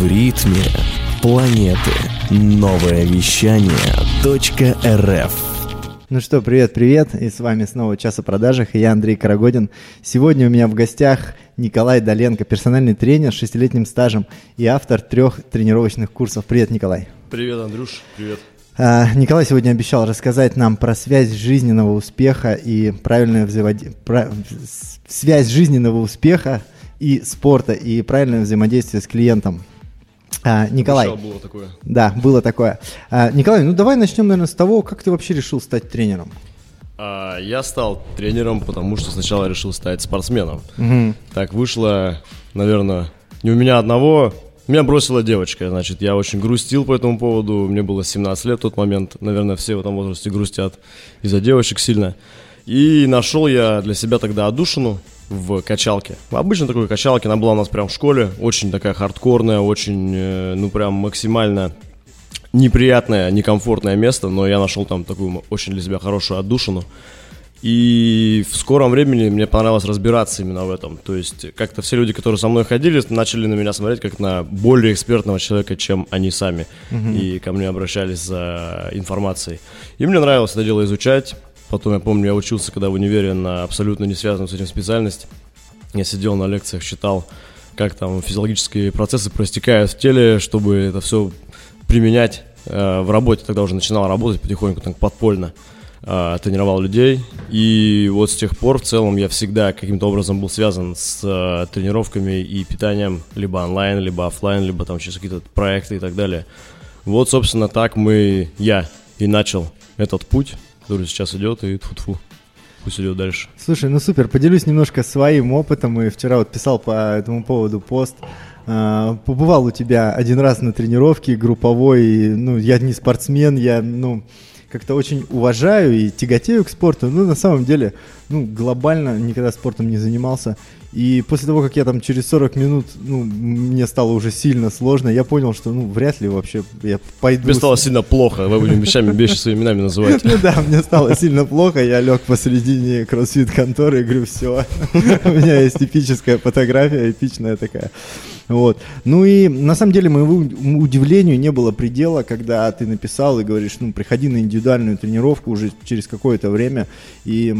В ритме планеты. Новое вещание .рф Ну что, привет-привет, и с вами снова «Час о продажах», и я Андрей Карагодин. Сегодня у меня в гостях Николай Доленко, персональный тренер с шестилетним стажем и автор трех тренировочных курсов. Привет, Николай. Привет, Андрюш, привет. А, Николай сегодня обещал рассказать нам про связь жизненного успеха и правильное взаимодействие, про... связь жизненного успеха и спорта и правильное взаимодействие с клиентом. А, Николай. Было такое. Да, было такое. А, Николай, ну давай начнем, наверное, с того, как ты вообще решил стать тренером. А, я стал тренером, потому что сначала решил стать спортсменом. Мгм. Так вышло, наверное, не у меня одного. Меня бросила девочка, значит, я очень грустил по этому поводу. Мне было 17 лет в тот момент. Наверное, все в этом возрасте грустят из-за девочек сильно. И нашел я для себя тогда отдушину в качалке. Обычно такой качалке, она была у нас прям в школе. Очень такая хардкорная, очень, э, ну прям максимально неприятное, некомфортное место, но я нашел там такую очень для себя хорошую отдушину. И в скором времени мне понравилось разбираться именно в этом. То есть как-то все люди, которые со мной ходили, начали на меня смотреть как на более экспертного человека, чем они сами. И ко мне обращались за информацией. И мне нравилось это дело изучать. Потом, я помню, я учился, когда в универе на абсолютно не связанную с этим специальность. Я сидел на лекциях, читал, как там физиологические процессы проистекают в теле, чтобы это все применять э, в работе. Тогда уже начинал работать потихоньку, так подпольно. Э, тренировал людей. И вот с тех пор в целом я всегда каким-то образом был связан с э, тренировками и питанием, либо онлайн, либо оффлайн, либо там через какие-то проекты и так далее. Вот, собственно, так мы, я и начал этот путь, который сейчас идет, и тфу пусть идет дальше. Слушай, ну супер, поделюсь немножко своим опытом. И вчера вот писал по этому поводу пост. А, Побывал у тебя один раз на тренировке групповой. Ну, я не спортсмен, я, ну, как-то очень уважаю и тяготею к спорту. Ну, на самом деле, ну, глобально никогда спортом не занимался. И после того, как я там через 40 минут, ну, мне стало уже сильно сложно, я понял, что, ну, вряд ли вообще я пойду... С- стало сильно плохо, вы будем вещами вещи своими именами называть. ну да, мне стало сильно плохо, я лег посередине кроссфит конторы и говорю, все, у меня есть эпическая фотография, эпичная такая. Вот. Ну и на самом деле моему удивлению не было предела, когда ты написал и говоришь, ну, приходи на индивидуальную тренировку уже через какое-то время. И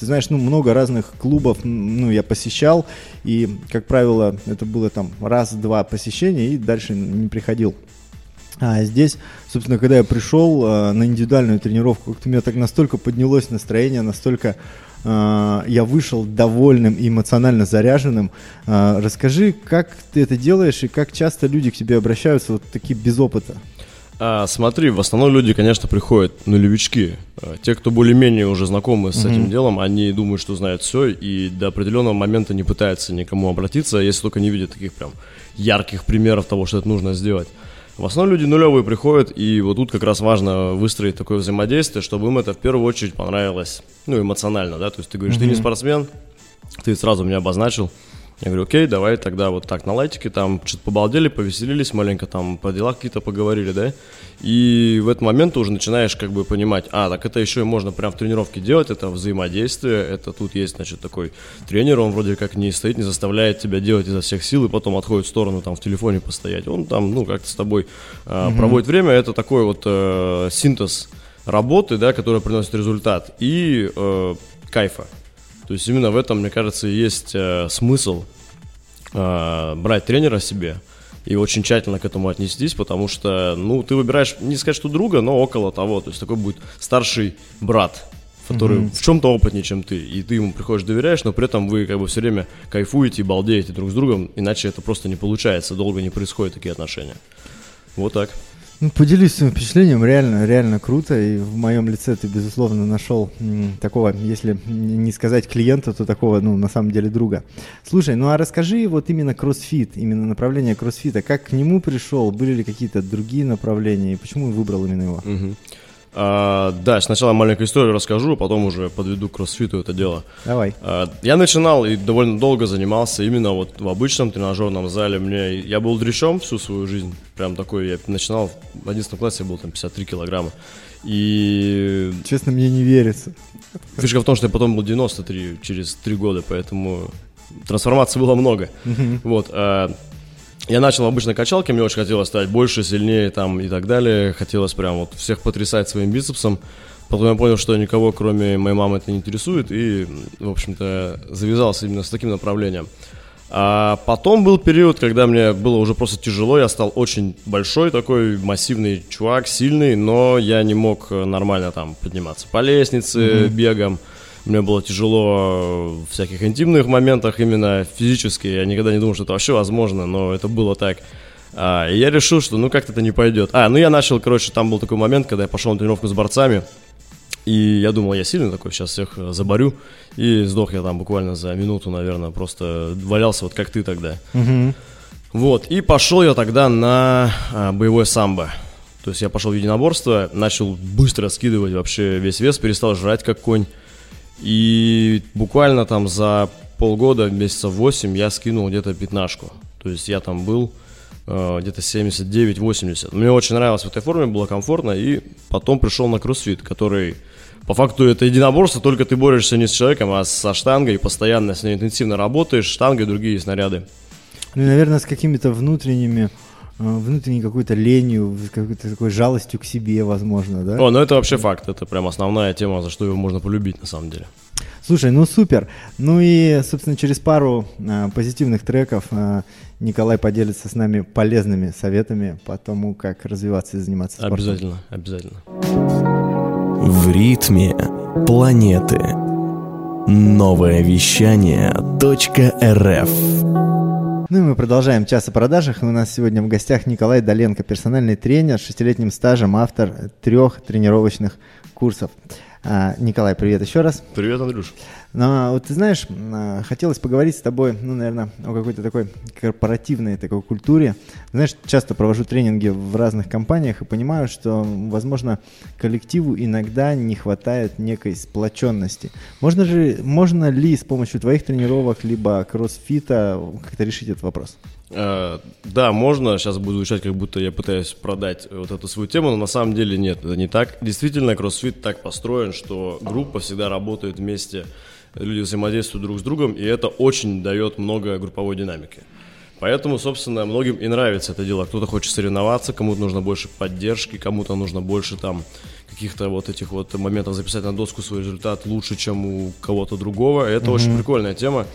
ты знаешь, ну, много разных клубов, ну, я посещал, и, как правило, это было там раз-два посещения, и дальше не приходил. А здесь, собственно, когда я пришел э, на индивидуальную тренировку, как-то у меня так настолько поднялось настроение, настолько я вышел довольным и эмоционально заряженным. Э, расскажи, как ты это делаешь и как часто люди к тебе обращаются вот такие без опыта? А, смотри, в основном люди, конечно, приходят нулевички. А, Те, кто более-менее уже знакомы с этим делом, они думают, что знают все, и до определенного момента не пытаются никому обратиться, если только не видят таких прям ярких примеров того, что это нужно сделать. В основном люди нулевые приходят, и вот тут как раз важно выстроить такое взаимодействие, чтобы им это в первую очередь понравилось, ну, эмоционально, да, то есть ты говоришь, ты не спортсмен, ты сразу меня обозначил. Я говорю, окей, давай тогда вот так на лайтике, там что-то побалдели, повеселились маленько, там по дела какие-то поговорили, да, и в этот момент ты уже начинаешь как бы понимать, а, так это еще и можно прям в тренировке делать, это взаимодействие, это тут есть, значит, такой тренер, он вроде как не стоит, не заставляет тебя делать изо всех сил, и потом отходит в сторону, там, в телефоне постоять, он там, ну, как-то с тобой э, проводит время, это такой вот э, синтез работы, да, которая приносит результат, и э, кайфа, то есть именно в этом, мне кажется, и есть э, смысл э, брать тренера себе и очень тщательно к этому отнестись, потому что, ну, ты выбираешь, не сказать, что друга, но около того. То есть такой будет старший брат, который в чем-то опытнее, чем ты, и ты ему приходишь, доверяешь, но при этом вы как бы все время кайфуете и балдеете друг с другом, иначе это просто не получается, долго не происходят такие отношения. Вот так. Ну, поделюсь своим впечатлением, реально, реально круто, и в моем лице ты, безусловно, нашел такого, если не сказать клиента, то такого, ну, на самом деле, друга. Слушай, ну а расскажи вот именно кроссфит, именно направление кроссфита, как к нему пришел, были ли какие-то другие направления, и почему выбрал именно его? Мгм. А, да, сначала маленькую историю расскажу, а потом уже подведу к кроссфиту это дело. Давай. А, Я начинал и довольно долго занимался именно вот в обычном тренажерном зале. Мне, я был дрищом всю свою жизнь, прям такой, я начинал в 11 классе, я был там 53 килограмма. И Честно, мне не верится. фишка в том, что я потом был 93 через 3 года, поэтому трансформаций было много. Вот. а, я начал обычно качалки, мне очень хотелось стать больше, сильнее там и так далее. Хотелось прям вот всех потрясать своим бицепсом. Потом я понял, что никого, кроме моей мамы, это не интересует, и, в общем-то, завязался именно с таким направлением. А потом был период, когда мне было уже просто тяжело, я стал очень большой такой массивный чувак, сильный, но я не мог нормально там подниматься по лестнице, mm-hmm. бегом. Мне было тяжело в всяких интимных моментах именно физически. Я никогда не думал, что это вообще возможно, но это было так. А, и я решил, что ну как-то это не пойдет. А, ну я начал, короче, там был такой момент, когда я пошел на тренировку с борцами. И я думал, я сильный такой, сейчас всех э, заборю. И сдох я там буквально за минуту, наверное, просто валялся вот как ты тогда. Угу. Вот, и пошел я тогда на а, боевое самбо. То есть я пошел в единоборство, начал быстро скидывать вообще весь вес, перестал жрать как конь. И буквально там за полгода, месяцев 8, я скинул где-то пятнашку. То есть я там был э, где-то 79-80. Мне очень нравилось в этой форме, было комфортно. И потом пришел на кроссфит, который по факту это единоборство, только ты борешься не с человеком, а со штангой, постоянно с ней интенсивно работаешь, штангой другие снаряды. Ну и, наверное, с какими-то внутренними внутренней какой-то ленью, какой-то такой жалостью к себе, возможно, да? О, ну это вообще факт, это прям основная тема, за что его можно полюбить на самом деле. Слушай, ну супер. Ну и, собственно, через пару а, позитивных треков а, Николай поделится с нами полезными советами по тому, как развиваться и заниматься спортом. Обязательно, обязательно. В ритме планеты. Новое вещание .рф ну и мы продолжаем час о продажах. У нас сегодня в гостях Николай Доленко, персональный тренер с шестилетним стажем, автор трех тренировочных курсов. А, Николай, привет еще раз. Привет, Андрюш. Но вот ты знаешь, а, хотелось поговорить с тобой, ну, наверное, о какой-то такой корпоративной такой культуре. Знаешь, часто провожу тренинги в разных компаниях и понимаю, что, возможно, коллективу иногда не хватает некой сплоченности. Можно же, можно ли с помощью твоих тренировок либо кроссфита как-то решить этот вопрос? Э, да, можно. Сейчас буду звучать, как будто я пытаюсь продать вот эту свою тему, но на самом деле нет, это не так. Действительно, кроссфит так построен, что группа всегда работает вместе, люди взаимодействуют друг с другом, и это очень дает много групповой динамики. Поэтому, собственно, многим и нравится это дело. Кто-то хочет соревноваться, кому-то нужно больше поддержки, кому-то нужно больше там каких-то вот этих вот моментов записать на доску свой результат лучше, чем у кого-то другого. Это mm-hmm. очень прикольная тема.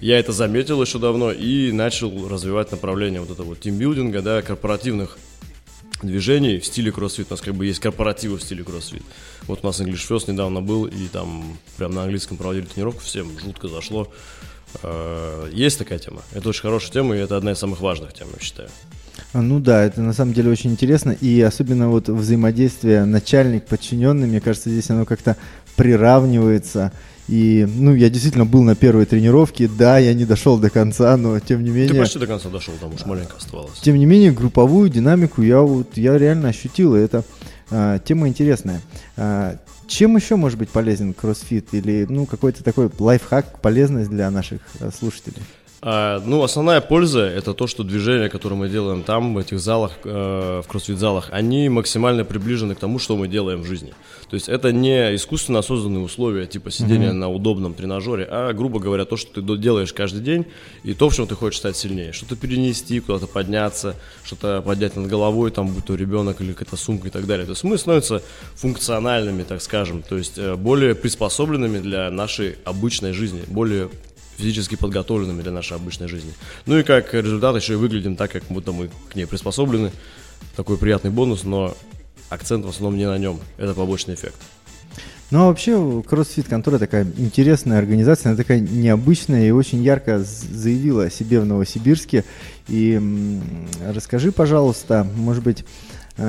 Я это заметил еще давно и начал развивать направление вот этого вот тимбилдинга, да, корпоративных движений в стиле кроссфит. У нас как бы есть корпоративы в стиле кроссфит. Вот у нас English First недавно был, и там прям на английском проводили тренировку, всем жутко зашло. Э, есть такая тема. Это очень хорошая тема, и это одна из самых важных тем, я считаю. Ну да, это на самом деле очень интересно, и особенно вот взаимодействие начальник-подчиненный, мне кажется, здесь оно как-то приравнивается и, ну, я действительно был на первой тренировке, да, я не дошел до конца, но тем не менее... Ты почти до конца дошел, там уж маленько оставалось. Тем не менее, групповую динамику я вот, я реально ощутил, и это а, тема интересная. А, чем еще может быть полезен кроссфит или, ну, какой-то такой лайфхак, полезность для наших а, слушателей? А, ну, основная польза это то, что движения, которые мы делаем там, в этих залах, э, в кроссфит-залах, они максимально приближены к тому, что мы делаем в жизни. То есть это не искусственно созданные условия, типа сидения mm-hmm. на удобном тренажере, а, грубо говоря, то, что ты делаешь каждый день, и то, в чем ты хочешь стать сильнее. Что-то перенести, куда-то подняться, что-то поднять над головой, там, будь то ребенок или какая-то сумка и так далее. То есть мы становимся функциональными, так скажем, то есть э, более приспособленными для нашей обычной жизни, более физически подготовленными для нашей обычной жизни. Ну и как результат еще и выглядим так, как будто мы к ней приспособлены. Такой приятный бонус, но акцент в основном не на нем. Это побочный эффект. Ну а вообще CrossFit контора такая интересная организация, она такая необычная и очень ярко заявила о себе в Новосибирске. И расскажи, пожалуйста, может быть,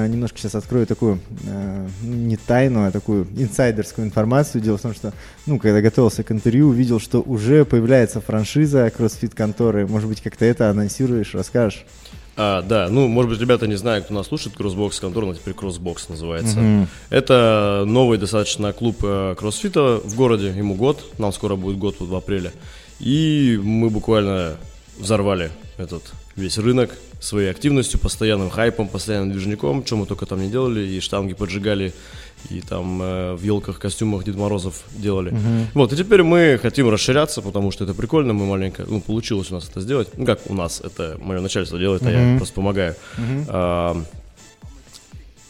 немножко сейчас открою такую, э, не тайну, а такую инсайдерскую информацию. Дело в том, что, ну, когда готовился к интервью, увидел, что уже появляется франшиза CrossBox конторы. Может быть, как-то это анонсируешь, расскажешь? А, да, ну, может быть, ребята не знают, кто нас слушает, CrossBox контора, но теперь CrossBox называется. Mm-hmm. Это новый достаточно клуб э, кроссфита в городе, ему год, нам скоро будет год вот в апреле. И мы буквально взорвали этот весь рынок своей активностью, постоянным хайпом, постоянным движником, что мы только там не делали, и штанги поджигали, и там э, в елках, костюмах Дед Морозов делали. Uh-huh. Вот, и теперь мы хотим расширяться, потому что это прикольно, мы маленько, ну, получилось у нас это сделать. Ну, как у нас, это мое начальство делает, uh-huh. а я просто помогаю. Uh-huh. А,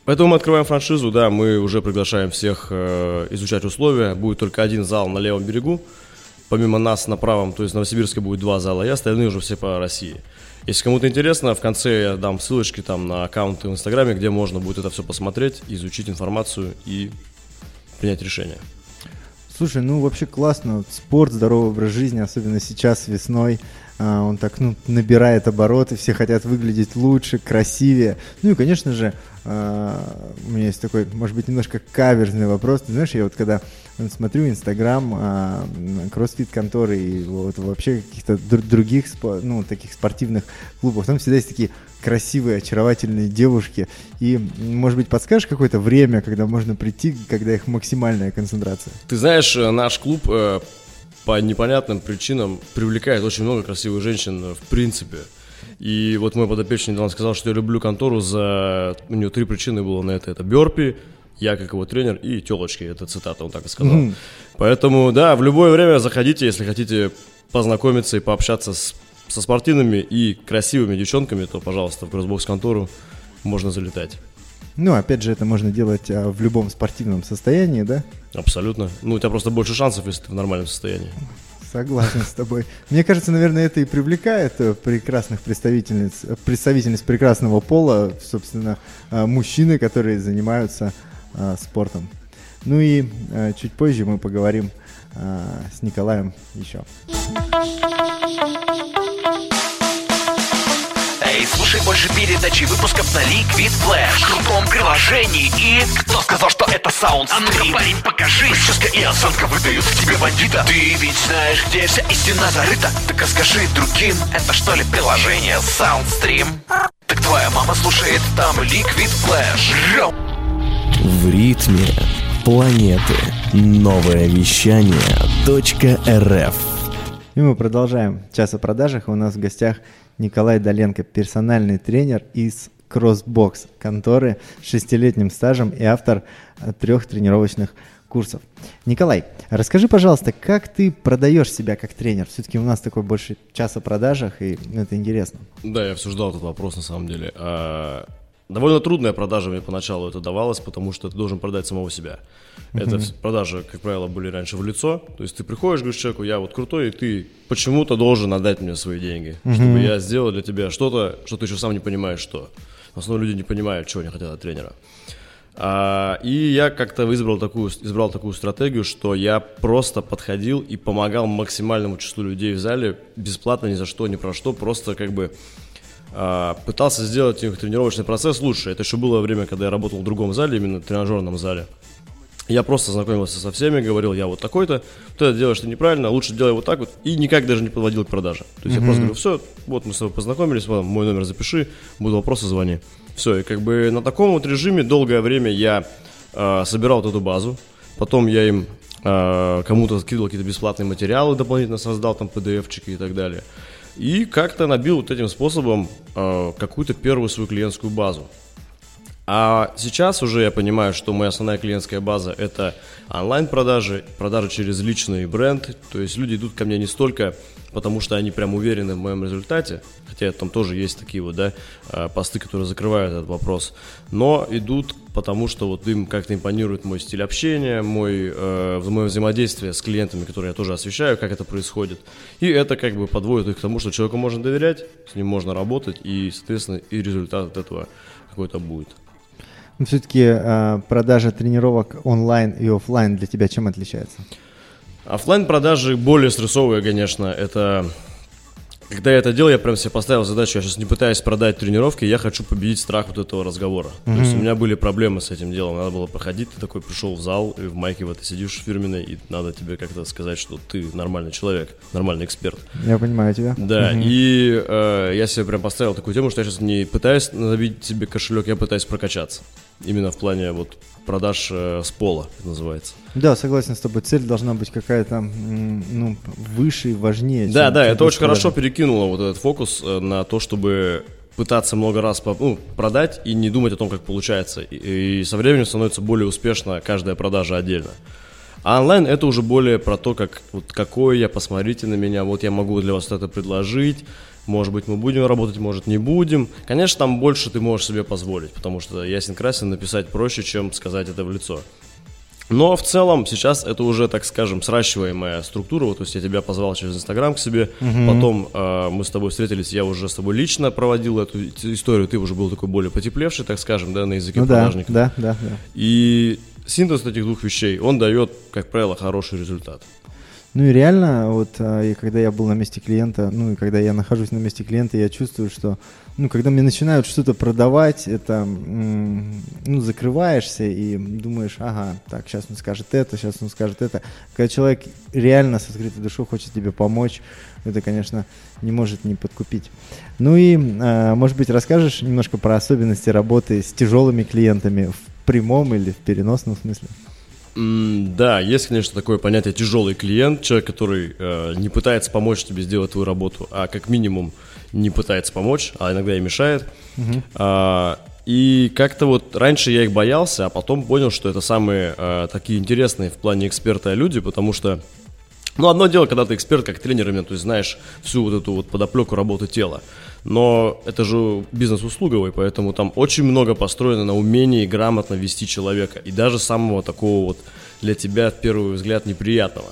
Поэтому мы открываем франшизу, да, мы уже приглашаем всех э, изучать условия. Будет только один зал на левом берегу, помимо нас на правом, то есть в Новосибирске будет два зала, и остальные уже все по России. Если кому-то интересно, в конце я дам ссылочки там на аккаунты в Инстаграме, где можно будет это все посмотреть, изучить информацию и принять решение. Слушай, ну вообще классно. Спорт, здоровый образ жизни, особенно сейчас весной. А, он так, ну, набирает обороты, все хотят выглядеть лучше, красивее. Ну и, конечно же, а, у меня есть такой, может быть, немножко каверзный вопрос. Ты знаешь, я вот когда смотрю Инстаграм, а, кроссфит-конторы и вот вообще каких-то других, ну, таких спортивных клубов, там всегда есть такие красивые, очаровательные девушки. И, может быть, подскажешь какое-то время, когда можно прийти, когда их максимальная концентрация? Ты знаешь, э, наш клуб э, по непонятным причинам привлекает очень много красивых женщин э, в принципе. И вот мой подопечный недавно сказал, что я люблю контору за... У него три причины было на это. Это Бёрпи, я как его тренер и телочки. Это цитата, он так и сказал. Mm. Поэтому, да, в любое время заходите, если хотите познакомиться и пообщаться с, со спортивными и красивыми девчонками, то, пожалуйста, в кроссбокс контору можно залетать. Ну, опять же, это можно делать а, в любом спортивном состоянии, да? Абсолютно. Ну, у тебя просто больше шансов, если ты в нормальном состоянии. Согласен с тобой. Мне кажется, наверное, это и привлекает э, прекрасных представительниц, э, представительниц прекрасного пола, собственно, э, мужчины, которые занимаются спортом. Ну и чуть позже мы поговорим с Николаем еще. Эй, слушай больше передачи выпусков на Liquid Flash В крутом приложении и... Кто сказал, что это саунд? А ну парень, покажи Прическа и осанка выдают в тебе бандита Ты ведь знаешь, где вся истина зарыта Так расскажи другим, это что ли приложение Soundstream? Так твоя мама слушает там Liquid Flash В ритме планеты Новое вещание .рф И мы продолжаем час о продажах. У нас в гостях Николай Доленко, персональный тренер из Crossbox конторы с шестилетним стажем и автор трех тренировочных курсов. Николай, расскажи, пожалуйста, как ты продаешь себя как тренер? Все-таки у нас такой больше час о продажах, и это интересно. Да, я все ждал этот вопрос на самом деле. А, Довольно трудная продажа мне поначалу это давалось, потому что ты должен продать самого себя. Это продажи, как правило, были раньше в лицо. То есть ты приходишь, говоришь человеку, я вот крутой, и ты почему-то должен отдать мне свои деньги, чтобы я сделал для тебя что-то, что ты еще сам не понимаешь, что. В основном люди не понимают, чего они хотят от тренера. А, и я как-то избрал такую, избрал такую стратегию, что я просто подходил и помогал максимальному числу людей в зале бесплатно, ни за что, ни про что, просто как бы пытался сделать их тренировочный процесс лучше. Это еще было время, когда я работал в другом зале, именно в тренажерном зале. Я просто знакомился со всеми, говорил, я вот такой-то, ты это делаешь ты неправильно, лучше делай вот так вот, и никак даже не подводил к продаже. То есть mm-hmm. я просто говорю, все, вот мы с тобой познакомились, мой номер запиши, будут вопросы, звони. Все, и как бы на таком вот режиме долгое время я э, собирал вот эту базу, потом я им э, кому-то скидывал какие-то бесплатные материалы, дополнительно создал там PDF-чики и так далее. И как-то набил вот этим способом э, какую-то первую свою клиентскую базу. А сейчас уже я понимаю, что моя основная клиентская база это онлайн-продажи, продажи через личный бренд. То есть люди идут ко мне не столько потому, что они прям уверены в моем результате, хотя там тоже есть такие вот, да, а, посты, которые закрывают этот вопрос, но идут потому, что вот им как-то импонирует мой стиль общения, мой, э, мое взаимодействие с клиентами, которые я тоже освещаю, как это происходит. И это как бы подводит их к тому, что человеку можно доверять, с ним можно работать, и, соответственно, и результат от этого какой-то будет. Но все-таки э, продажа тренировок онлайн и офлайн для тебя чем отличается? Оффлайн продажи более стрессовые, конечно. Это когда я это делал, я прям себе поставил задачу, я сейчас не пытаюсь продать тренировки, я хочу победить страх вот этого разговора. Mm-hmm. То есть у меня были проблемы с этим делом, надо было проходить, ты такой пришел в зал, и в майке вот ты сидишь фирменной, и надо тебе как-то сказать, что ты нормальный человек, нормальный эксперт. Я понимаю тебя. Да, mm-hmm. и э, я себе прям поставил такую тему, что я сейчас не пытаюсь набить себе кошелек, я пытаюсь прокачаться. Именно в плане вот продаж э, с пола, это называется. Да, согласен с тобой. Цель должна быть какая-то ну, выше и важнее. Да, чем- да, чем это очень хорошо перекинуло вот этот фокус э, на то, чтобы пытаться много раз ну, продать и не думать о том, как получается. И, и со временем становится более успешно каждая продажа отдельно. А онлайн это уже более про то, как вот какой я, посмотрите на меня, вот я могу для вас это предложить, может быть мы будем работать, может не будем. Конечно, там больше ты можешь себе позволить, потому что ясен красен написать проще, чем сказать это в лицо. Но в целом сейчас это уже, так скажем, сращиваемая структура. Вот, то есть я тебя позвал через Инстаграм к себе, потом э, мы с тобой встретились, я уже с тобой лично проводил эту историю, ты уже был такой более потеплевший, так скажем, да, на языке Ну да, продажника. да, да, да. И синтез этих двух вещей, он дает, как правило, хороший результат. Ну и реально, вот а, и когда я был на месте клиента, ну и когда я нахожусь на месте клиента, я чувствую, что, ну, когда мне начинают что-то продавать, это, ну, закрываешься и думаешь, ага, так, сейчас он скажет это, сейчас он скажет это. Когда человек реально с открытой душой хочет тебе помочь, это, конечно, не может не подкупить. Ну и, а, может быть, расскажешь немножко про особенности работы с тяжелыми клиентами в прямом или в переносном смысле? М, Да, есть, конечно, такое понятие тяжелый клиент, человек, который э, не пытается помочь тебе сделать твою работу, а как минимум не пытается помочь, а иногда и мешает. А, и как-то вот раньше я их боялся, а потом понял, что это самые э, такие интересные в плане эксперта люди, потому что ну, одно дело, когда ты эксперт как тренер, именно, то есть знаешь всю вот эту вот подоплеку работы тела. Но это же бизнес услуговый, поэтому там очень много построено на умении грамотно вести человека. И даже самого такого вот для тебя, в первый взгляд, неприятного.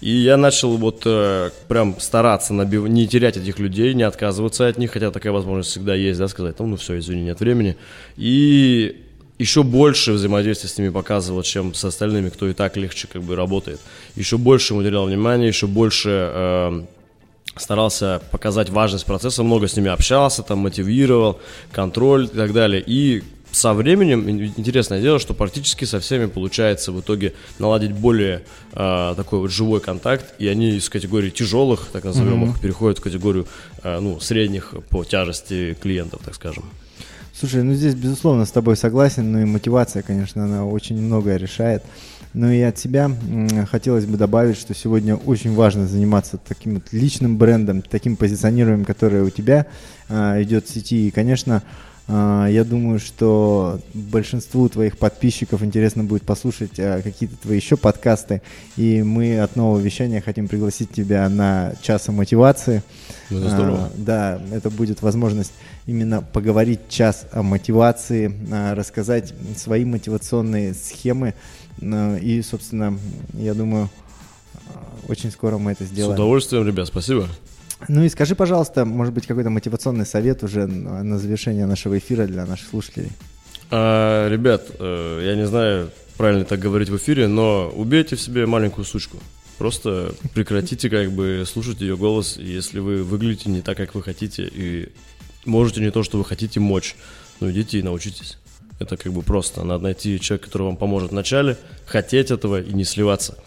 И я начал вот э, прям стараться набив- не терять этих людей, не отказываться от них, хотя такая возможность всегда есть, да, сказать, ну, ну все, извини, нет времени. И еще больше взаимодействия с ними показывал, чем с остальными, кто и так легче как бы работает. Еще больше ему уделял внимания, еще больше э, старался показать важность процесса, много с ними общался, там мотивировал, контроль и так далее. И со временем, ин- интересное дело, что практически со всеми получается в итоге наладить более э, такой вот живой контакт, и они из категории тяжелых, так назовем их, переходят в категорию э, ну, средних по тяжести клиентов, так скажем. Слушай, ну здесь, безусловно, с тобой согласен, ну и мотивация, конечно, она очень многое решает. Ну и от себя хотелось бы добавить, что сегодня очень важно заниматься таким вот личным брендом, таким позиционированием, которое у тебя а, идет в сети. И, конечно, я думаю, что большинству твоих подписчиков интересно будет послушать а, какие-то твои еще подкасты. И мы от нового вещания хотим пригласить тебя на час о мотивации. Ну, это здорово. А, да, это будет возможность именно поговорить час о мотивации, а, рассказать свои мотивационные схемы. И, собственно, я думаю, а, очень скоро мы это С сделаем. удовольствием, ребят, спасибо. Ну и скажи, пожалуйста, может быть, какой-то мотивационный совет уже на завершение нашего эфира для наших слушателей. А, ребят, э, я не знаю, правильно так говорить в эфире, но убейте в себе маленькую сучку. Просто прекратите как бы слушать ее голос, если вы выглядите не так, как вы хотите, и можете не то, что вы хотите, мочь, ну идите и научитесь. Это как бы просто. Надо найти человека, который вам поможет в начале, хотеть этого и не сливаться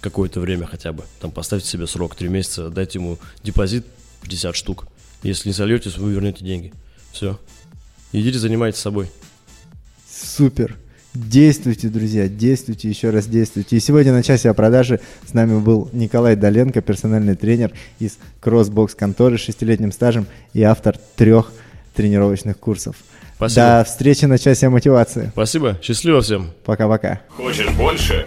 какое-то время хотя бы. Там поставьте себе срок 3 месяца, дайте ему депозит 50 штук. Если не сольетесь, вы вернете деньги. Все. Идите занимайтесь собой. Супер! Действуйте, друзья, действуйте, еще раз действуйте. И сегодня на часе о продаже с нами был Николай Доленко, персональный тренер из Crossbox конторы с шестилетним стажем и автор трех тренировочных курсов. Спасибо. До встречи на часе мотивации. Спасибо. Счастливо всем. Пока-пока. Хочешь больше?